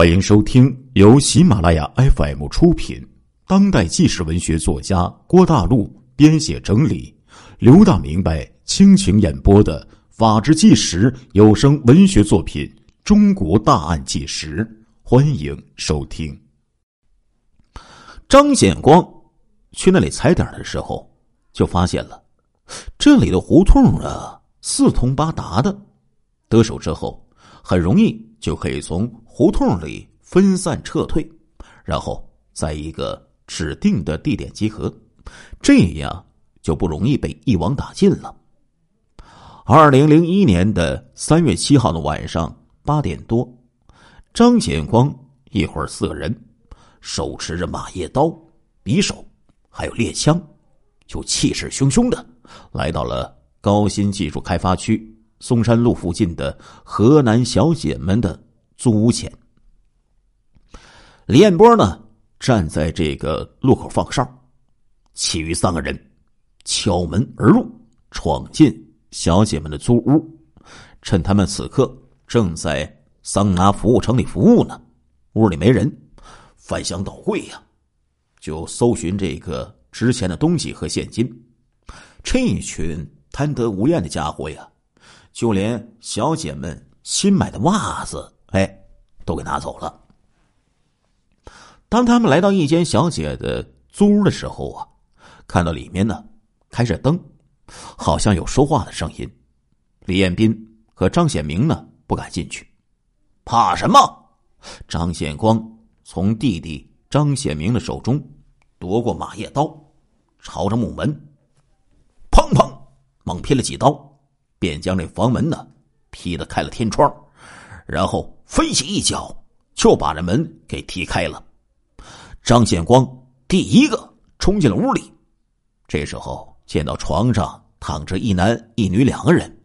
欢迎收听由喜马拉雅 FM 出品、当代纪实文学作家郭大陆编写整理、刘大明白倾情演播的《法制纪实》有声文学作品《中国大案纪实》，欢迎收听。张显光去那里踩点的时候，就发现了这里的胡同啊四通八达的，得手之后很容易就可以从。胡同里分散撤退，然后在一个指定的地点集合，这样就不容易被一网打尽了。二零零一年的三月七号的晚上八点多，张显光一伙四个人，手持着马叶刀、匕首，还有猎枪，就气势汹汹的来到了高新技术开发区松山路附近的河南小姐们的。租屋前，李彦波呢站在这个路口放哨，其余三个人敲门而入，闯进小姐们的租屋。趁他们此刻正在桑拿服务城里服务呢，屋里没人，翻箱倒柜呀，就搜寻这个值钱的东西和现金。这一群贪得无厌的家伙呀，就连小姐们新买的袜子。哎，都给拿走了。当他们来到一间小姐的租屋的时候啊，看到里面呢开着灯，好像有说话的声音。李彦斌和张显明呢不敢进去，怕什么？张显光从弟弟张显明的手中夺过马叶刀，朝着木门，砰砰猛劈了几刀，便将这房门呢劈得开了天窗，然后。飞起一脚，就把这门给踢开了。张显光第一个冲进了屋里。这时候见到床上躺着一男一女两个人，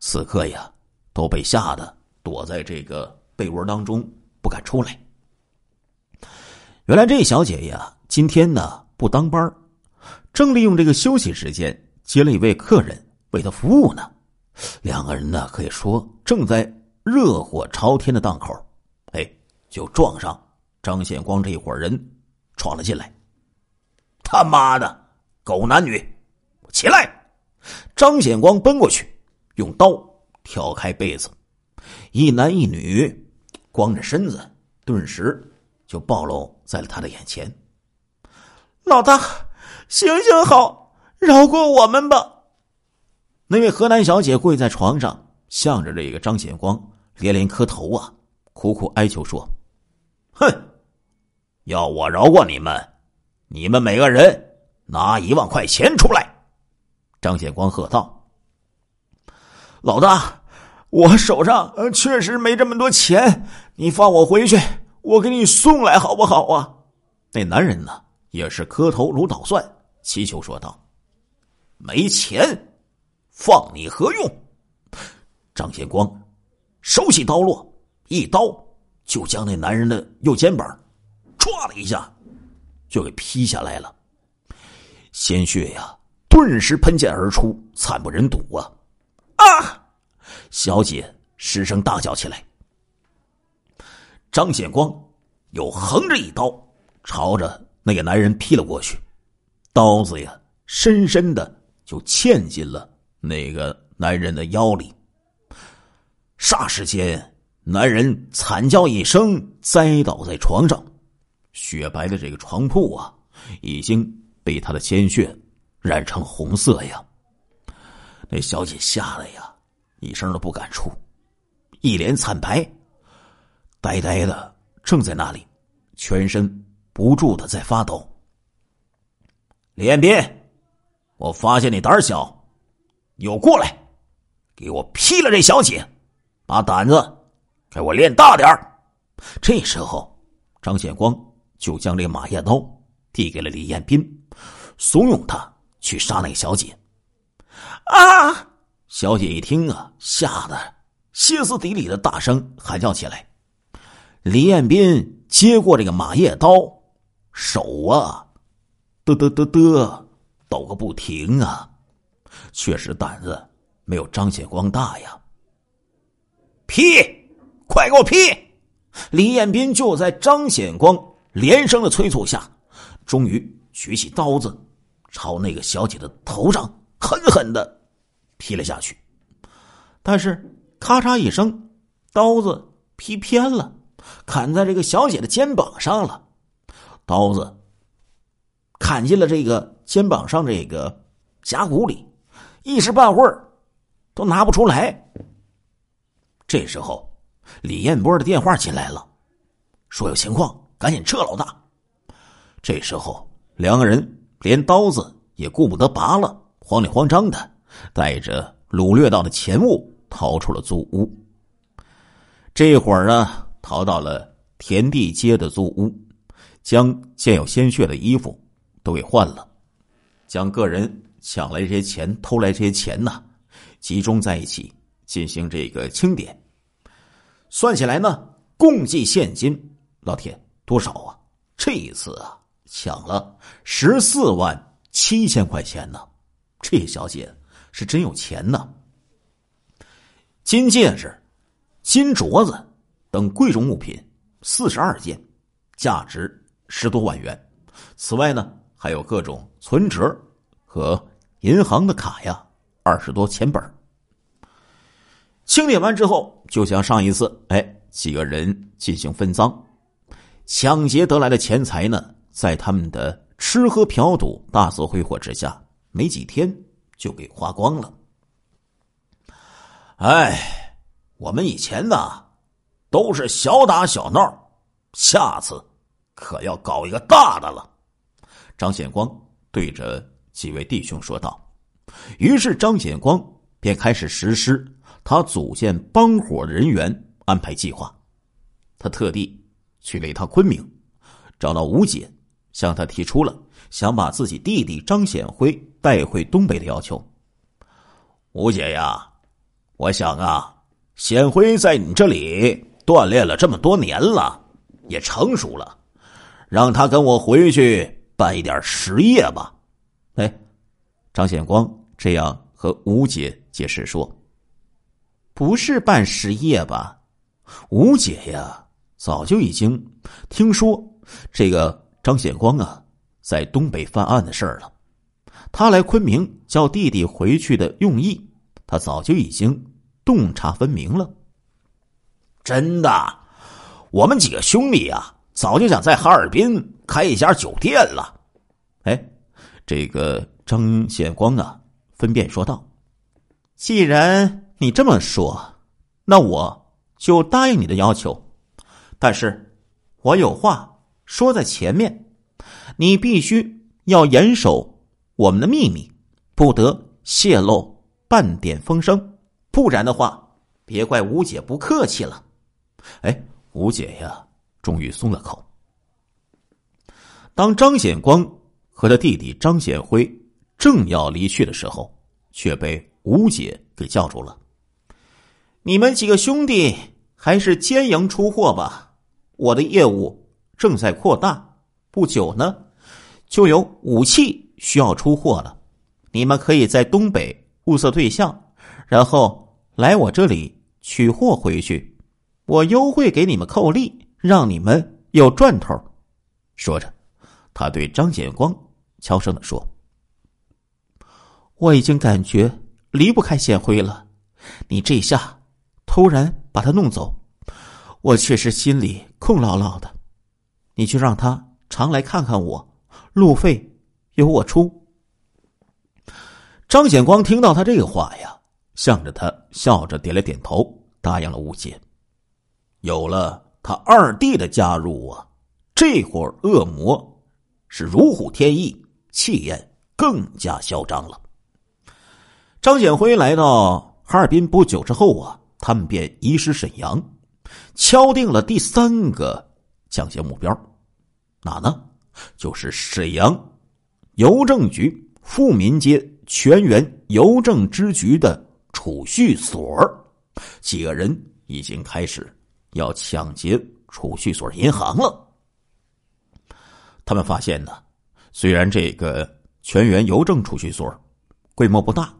此刻呀都被吓得躲在这个被窝当中不敢出来。原来这小姐呀今天呢不当班，正利用这个休息时间接了一位客人为她服务呢。两个人呢可以说正在。热火朝天的档口，哎，就撞上张显光这一伙人闯了进来。他妈的，狗男女，起来！张显光奔过去，用刀挑开被子，一男一女光着身子，顿时就暴露在了他的眼前。老大，行行好，饶过我们吧！那位河南小姐跪在床上，向着这个张显光。连连磕头啊，苦苦哀求说：“哼，要我饶过你们，你们每个人拿一万块钱出来。”张显光喝道：“老大，我手上确实没这么多钱，你放我回去，我给你送来好不好啊？”那男人呢，也是磕头如捣蒜，祈求说道：“没钱，放你何用？”张显光。手起刀落，一刀就将那男人的右肩膀唰了一下，就给劈下来了。鲜血呀，顿时喷溅而出，惨不忍睹啊！啊！小姐失声大叫起来。张显光又横着一刀朝着那个男人劈了过去，刀子呀，深深的就嵌进了那个男人的腰里。霎时间，男人惨叫一声，栽倒在床上。雪白的这个床铺啊，已经被他的鲜血染成红色呀。那小姐吓得呀，一声都不敢出，一脸惨白，呆呆的正在那里，全身不住的在发抖。李彦斌，我发现你胆小，有过来，给我劈了这小姐。把胆子给我练大点。这时候，张显光就将这马叶刀递给了李彦斌，怂恿他去杀那个小姐。啊！小姐一听啊，吓得歇斯底里的大声喊叫起来。李彦斌接过这个马叶刀，手啊，嘚嘚嘚嘚抖个不停啊，确实胆子没有张显光大呀。劈！快给我劈！李彦斌就在张显光连声的催促下，终于举起刀子，朝那个小姐的头上狠狠的劈了下去。但是，咔嚓一声，刀子劈偏了，砍在这个小姐的肩膀上了。刀子砍进了这个肩膀上这个甲骨里，一时半会儿都拿不出来。这时候，李彦波的电话进来了，说有情况，赶紧撤，老大。这时候，两个人连刀子也顾不得拔了，慌里慌张的带着掳掠到的钱物逃出了租屋。这会儿啊，逃到了田地街的租屋，将见有鲜血的衣服都给换了，将个人抢来这些钱、偷来这些钱呢，集中在一起。进行这个清点，算起来呢，共计现金，老铁多少啊？这一次啊，抢了十四万七千块钱呢。这小姐是真有钱呢。金戒指、金镯子等贵重物品四十二件，价值十多万元。此外呢，还有各种存折和银行的卡呀，二十多钱本清点完之后，就像上一次，哎，几个人进行分赃，抢劫得来的钱财呢，在他们的吃喝嫖赌、大肆挥霍之下，没几天就给花光了。哎，我们以前呢，都是小打小闹，下次可要搞一个大的了。张显光对着几位弟兄说道。于是张显光便开始实施。他组建帮伙人员，安排计划。他特地去了一趟昆明，找到吴姐，向他提出了想把自己弟弟张显辉带回东北的要求。吴姐呀，我想啊，显辉在你这里锻炼了这么多年了，也成熟了，让他跟我回去办一点实业吧。哎，张显光这样和吴姐解释说。不是办实业吧？吴姐呀，早就已经听说这个张显光啊在东北犯案的事儿了。他来昆明叫弟弟回去的用意，他早就已经洞察分明了。真的，我们几个兄弟啊，早就想在哈尔滨开一家酒店了。哎，这个张显光啊，分辨说道：“既然。”你这么说，那我就答应你的要求。但是，我有话说在前面，你必须要严守我们的秘密，不得泄露半点风声，不然的话，别怪吴姐不客气了。哎，吴姐呀，终于松了口。当张显光和他弟弟张显辉正要离去的时候，却被吴姐给叫住了。你们几个兄弟还是兼营出货吧，我的业务正在扩大，不久呢，就有武器需要出货了。你们可以在东北物色对象，然后来我这里取货回去，我优惠给你们扣利，让你们有赚头。说着，他对张显光悄声的说：“我已经感觉离不开显辉了，你这下。”突然把他弄走，我却是心里空落落的。你去让他常来看看我，路费由我出。张显光听到他这个话呀，向着他笑着点了点头，答应了吴姐。有了他二弟的加入啊，这伙恶魔是如虎添翼，气焰更加嚣张了。张显辉来到哈尔滨不久之后啊。他们便移师沈阳，敲定了第三个抢劫目标，哪呢？就是沈阳邮政局富民街全员邮政支局的储蓄所。几个人已经开始要抢劫储蓄所银行了。他们发现呢，虽然这个全员邮政储蓄所规模不大，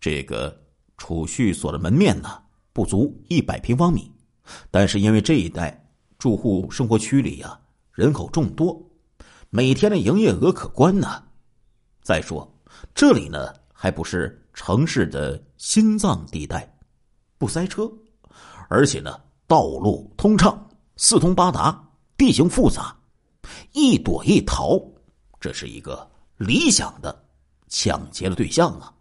这个储蓄所的门面呢。不足一百平方米，但是因为这一带住户生活区里呀，人口众多，每天的营业额可观呢。再说这里呢，还不是城市的心脏地带，不塞车，而且呢，道路通畅，四通八达，地形复杂，一躲一逃，这是一个理想的抢劫的对象啊！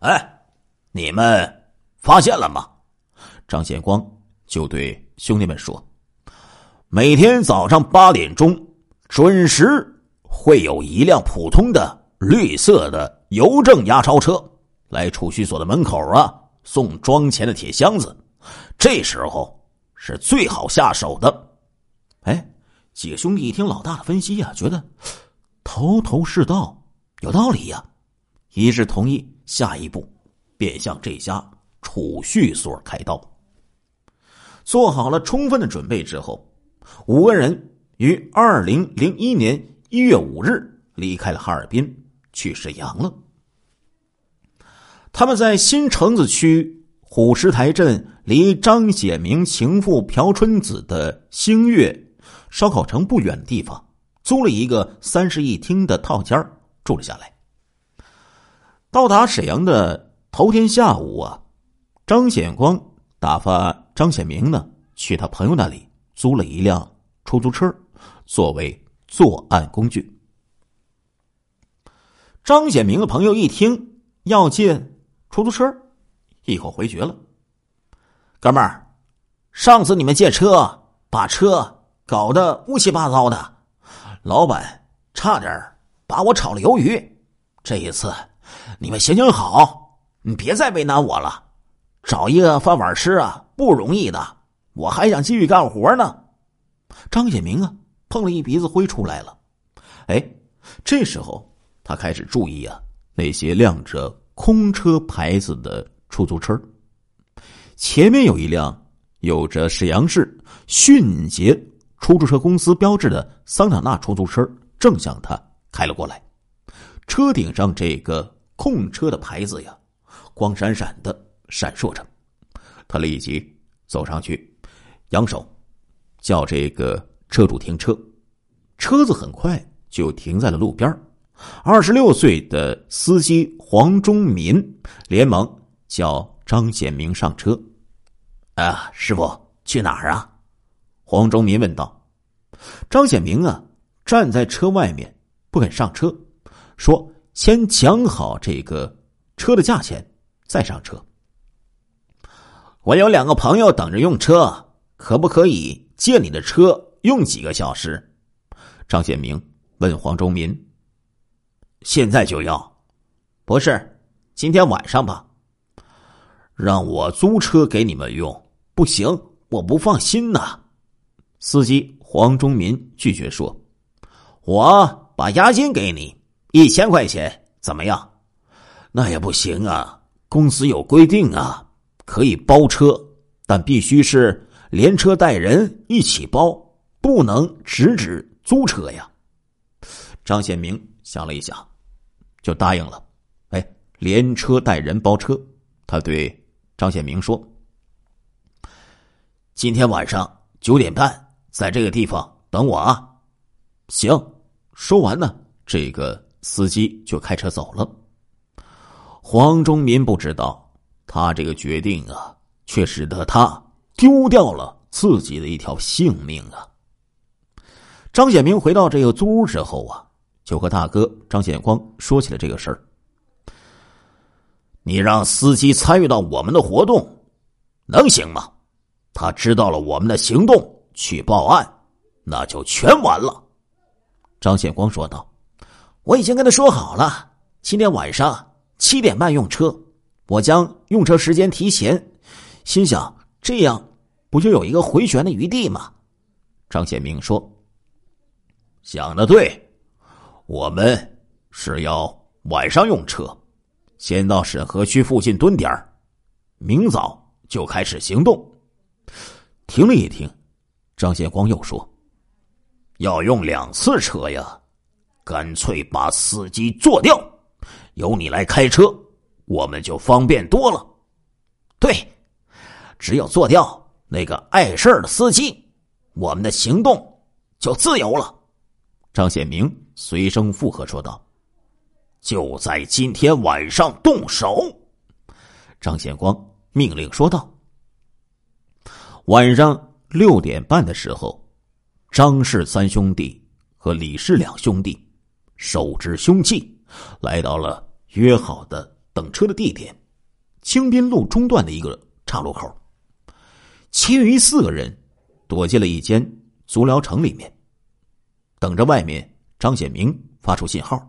哎，你们发现了吗？张显光就对兄弟们说：“每天早上八点钟准时会有一辆普通的绿色的邮政押钞车来储蓄所的门口啊送装钱的铁箱子，这时候是最好下手的。”哎，几个兄弟一听老大的分析呀，觉得头头是道，有道理呀，一致同意下一步便向这家储蓄所开刀。做好了充分的准备之后，五个人于二零零一年一月五日离开了哈尔滨，去沈阳了。他们在新城子区虎石台镇离张显明情妇朴春子的星月烧烤城不远的地方，租了一个三室一厅的套间住了下来。到达沈阳的头天下午啊，张显光打发。张显明呢，去他朋友那里租了一辆出租车，作为作案工具。张显明的朋友一听要借出租车，一口回绝了。哥们儿，上次你们借车把车搞得乌七八糟的，老板差点把我炒了鱿鱼。这一次，你们行行好，你别再为难我了。找一个饭碗吃啊，不容易的。我还想继续干活呢。张显明啊，碰了一鼻子灰出来了。哎，这时候他开始注意啊，那些亮着空车牌子的出租车。前面有一辆有着沈阳市迅捷出租车公司标志的桑塔纳出租车，正向他开了过来。车顶上这个空车的牌子呀，光闪闪的。闪烁着，他立即走上去，扬手叫这个车主停车。车子很快就停在了路边。二十六岁的司机黄忠民连忙叫张显明上车。啊，师傅，去哪儿啊？黄忠民问道。张显明啊，站在车外面不肯上车，说：“先讲好这个车的价钱，再上车。”我有两个朋友等着用车，可不可以借你的车用几个小时？张显明问黄忠民：“现在就要？不是，今天晚上吧？让我租车给你们用，不行，我不放心呐。”司机黄忠民拒绝说：“我把押金给你一千块钱，怎么样？”那也不行啊，公司有规定啊。可以包车，但必须是连车带人一起包，不能只指租车呀。张显明想了一想，就答应了。哎，连车带人包车，他对张显明说：“今天晚上九点半在这个地方等我啊。”行。说完呢，这个司机就开车走了。黄忠民不知道。他这个决定啊，却使得他丢掉了自己的一条性命啊。张显明回到这个租屋之后啊，就和大哥张显光说起了这个事儿。你让司机参与到我们的活动，能行吗？他知道了我们的行动去报案，那就全完了。张显光说道：“我已经跟他说好了，今天晚上七点半用车。”我将用车时间提前，心想这样不就有一个回旋的余地吗？张显明说：“想的对，我们是要晚上用车，先到沈河区附近蹲点儿明早就开始行动。”停了一停，张显光又说：“要用两次车呀，干脆把司机做掉，由你来开车。”我们就方便多了，对，只有做掉那个碍事儿的司机，我们的行动就自由了。张显明随声附和说道：“就在今天晚上动手。”张显光命令说道。晚上六点半的时候，张氏三兄弟和李氏两兄弟手执凶器，来到了约好的等车的地点——清滨路中段的一个岔路口。其余四个人躲进了一间足疗城里面。等着外面张显明发出信号，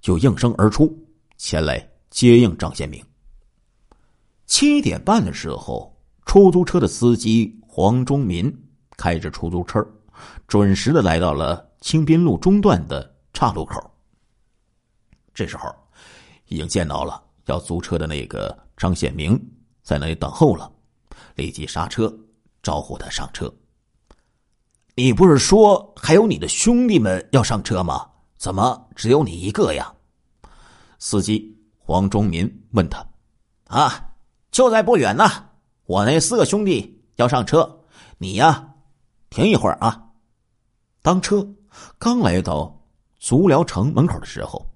就应声而出，前来接应张显明。七点半的时候，出租车的司机黄忠民开着出租车，准时的来到了清滨路中段的岔路口。这时候，已经见到了要租车的那个张显明在那里等候了，立即刹车，招呼他上车。你不是说还有你的兄弟们要上车吗？怎么只有你一个呀？司机黄忠民问他：“啊，就在不远呢。我那四个兄弟要上车，你呀，停一会儿啊。”当车刚来到足疗城门口的时候，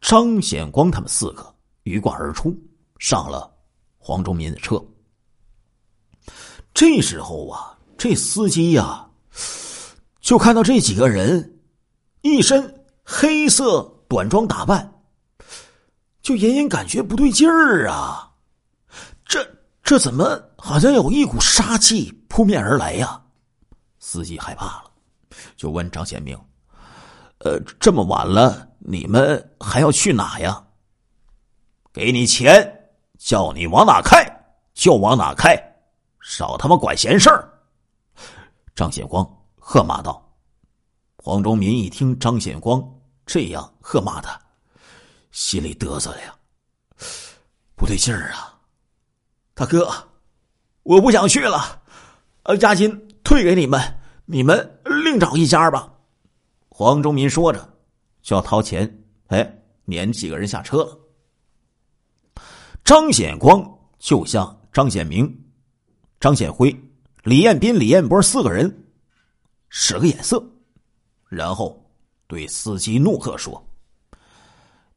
张显光他们四个鱼贯而出，上了黄忠民的车。这时候啊，这司机呀。就看到这几个人，一身黑色短装打扮，就隐隐感觉不对劲儿啊！这这怎么好像有一股杀气扑面而来呀？司机害怕了，就问张显明：“呃，这么晚了，你们还要去哪呀？”给你钱，叫你往哪开就往哪开，少他妈管闲事儿！张显光。喝骂道：“黄忠民一听张显光这样喝骂他，心里嘚瑟呀，不对劲儿啊！大哥，我不想去了，呃，押金退给你们，你们另找一家吧。”黄忠民说着就要掏钱，哎，撵几个人下车了。张显光就向张显明、张显辉、李彦斌、李彦波四个人。使个眼色，然后对司机怒喝说：“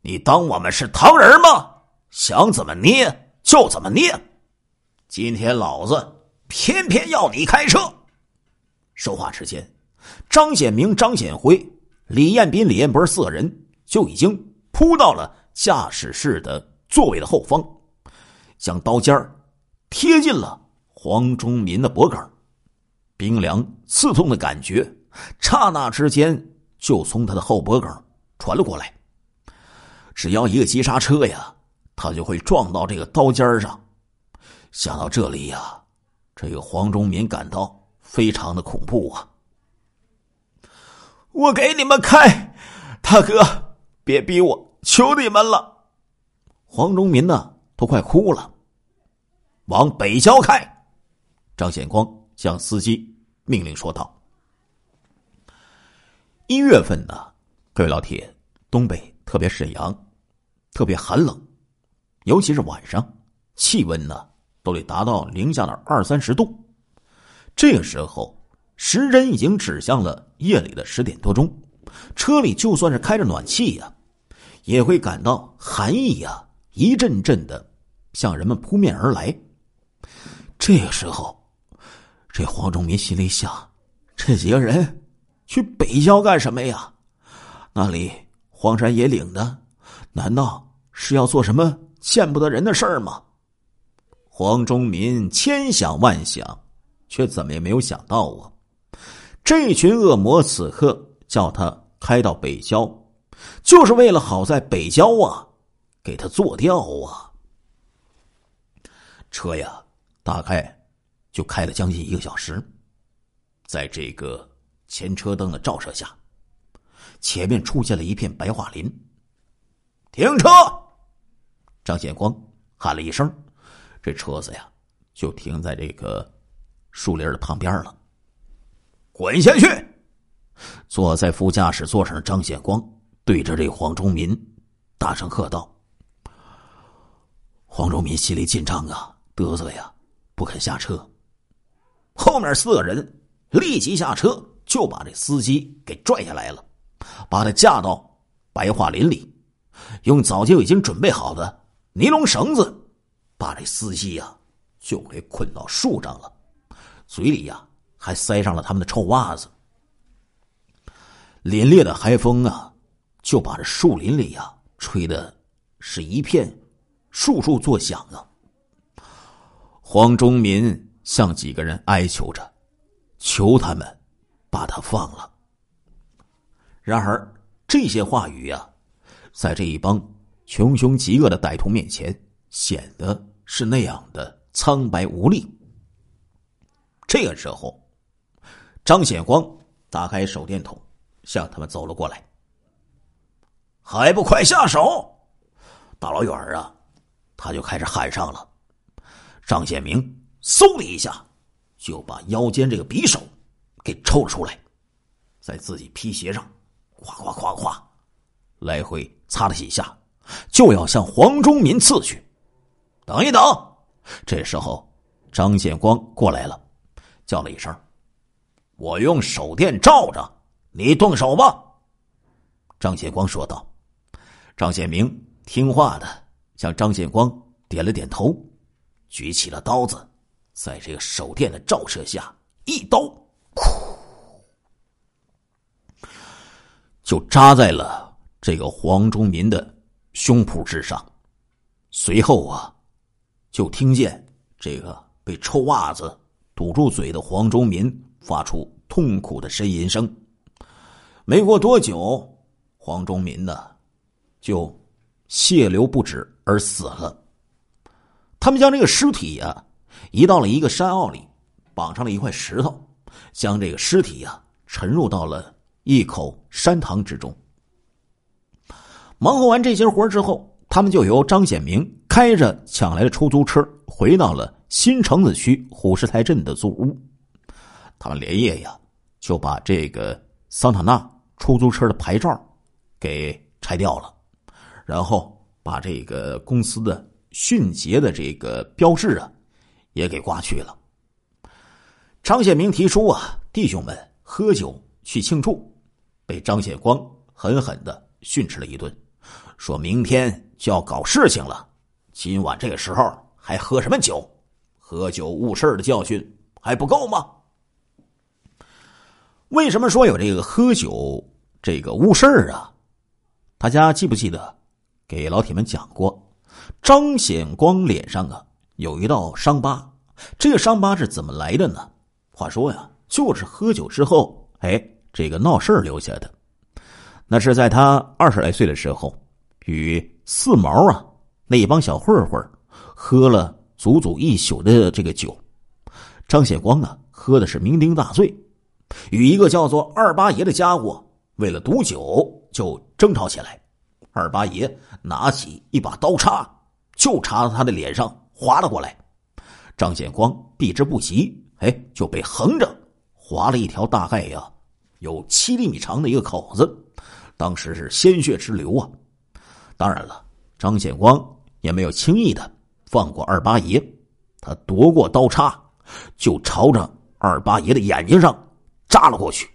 你当我们是唐人吗？想怎么捏就怎么捏！今天老子偏偏要你开车！”说话之间，张显明、张显辉、李彦斌、李彦博四个人就已经扑到了驾驶室的座位的后方，将刀尖儿贴近了黄忠民的脖梗。冰凉刺痛的感觉，刹那之间就从他的后脖梗传了过来。只要一个急刹车呀，他就会撞到这个刀尖上。想到这里呀，这个黄忠民感到非常的恐怖啊！我给你们开，大哥，别逼我，求你们了！黄忠民呢，都快哭了。往北郊开，张显光。向司机命令说道：“一月份呢，各位老铁，东北特别沈阳，特别寒冷，尤其是晚上，气温呢都得达到零下的二三十度。这个时候，时针已经指向了夜里的十点多钟，车里就算是开着暖气呀，也会感到寒意呀一阵阵的向人们扑面而来。这个时候。”这黄忠民心里想：这几个人去北郊干什么呀？那里荒山野岭的，难道是要做什么见不得人的事儿吗？黄忠民千想万想，却怎么也没有想到啊！这群恶魔此刻叫他开到北郊，就是为了好在北郊啊，给他做掉啊！车呀，大概。就开了将近一个小时，在这个前车灯的照射下，前面出现了一片白桦林。停车！张显光喊了一声，这车子呀就停在这个树林的旁边了。滚下去！坐在副驾驶座上的张显光对着这黄忠民大声喝道：“黄忠民心里紧张啊，嘚瑟呀，不肯下车。”后面四个人立即下车就把这司机给拽下来了，把他架到白桦林里，用早就已经准备好的尼龙绳子把这司机呀就给捆到树上了，嘴里呀还塞上了他们的臭袜子。凛冽的海风啊，就把这树林里呀吹的是一片树树作响啊。黄忠民向几个人哀求着，求他们把他放了。然而这些话语呀，在这一帮穷凶极恶的歹徒面前，显得是那样的苍白无力。这个时候，张显光打开手电筒。向他们走了过来，还不快下手！大老远啊，他就开始喊上了。张显明嗖的一下就把腰间这个匕首给抽了出来，在自己皮鞋上咵咵咵咵来回擦了几下，就要向黄忠民刺去。等一等！这时候张显光过来了，叫了一声：“我用手电照着。”你动手吧，张显光说道。张显明听话的向张显光点了点头，举起了刀子，在这个手电的照射下，一刀，就扎在了这个黄忠民的胸脯之上。随后啊，就听见这个被臭袜子堵住嘴的黄忠民发出痛苦的呻吟声。没过多久，黄忠民呢，就血流不止而死了。他们将这个尸体呀移到了一个山坳里，绑上了一块石头，将这个尸体呀沉入到了一口山塘之中。忙活完这些活之后，他们就由张显明开着抢来的出租车回到了新城子区虎石台镇的租屋。他们连夜呀就把这个桑塔纳。出租车的牌照给拆掉了，然后把这个公司的迅捷的这个标志啊也给刮去了。张显明提出啊，弟兄们喝酒去庆祝，被张显光狠狠的训斥了一顿，说明天就要搞事情了，今晚这个时候还喝什么酒？喝酒误事的教训还不够吗？为什么说有这个喝酒这个误事啊？大家记不记得给老铁们讲过？张显光脸上啊有一道伤疤，这个伤疤是怎么来的呢？话说呀，就是喝酒之后，哎，这个闹事留下的。那是在他二十来岁的时候，与四毛啊那一帮小混混喝了足足一宿的这个酒，张显光啊喝的是酩酊大醉。与一个叫做二八爷的家伙为了赌酒就争吵起来，二八爷拿起一把刀叉就插到他的脸上划了过来，张显光避之不及，哎，就被横着划了一条大概呀有七厘米长的一个口子，当时是鲜血直流啊！当然了，张显光也没有轻易的放过二八爷，他夺过刀叉就朝着二八爷的眼睛上。扎了过去，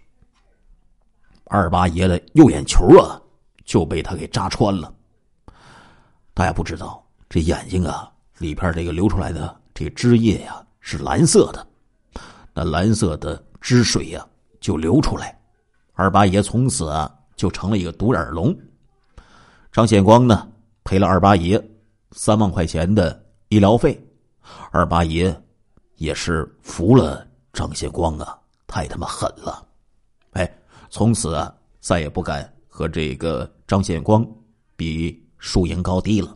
二八爷的右眼球啊就被他给扎穿了。大家不知道，这眼睛啊里边这个流出来的这汁液呀是蓝色的，那蓝色的汁水呀就流出来，二八爷从此啊就成了一个独眼龙。张显光呢赔了二八爷三万块钱的医疗费，二八爷也是服了张显光啊。太他妈狠了！哎，从此啊，再也不敢和这个张显光比输赢高低了。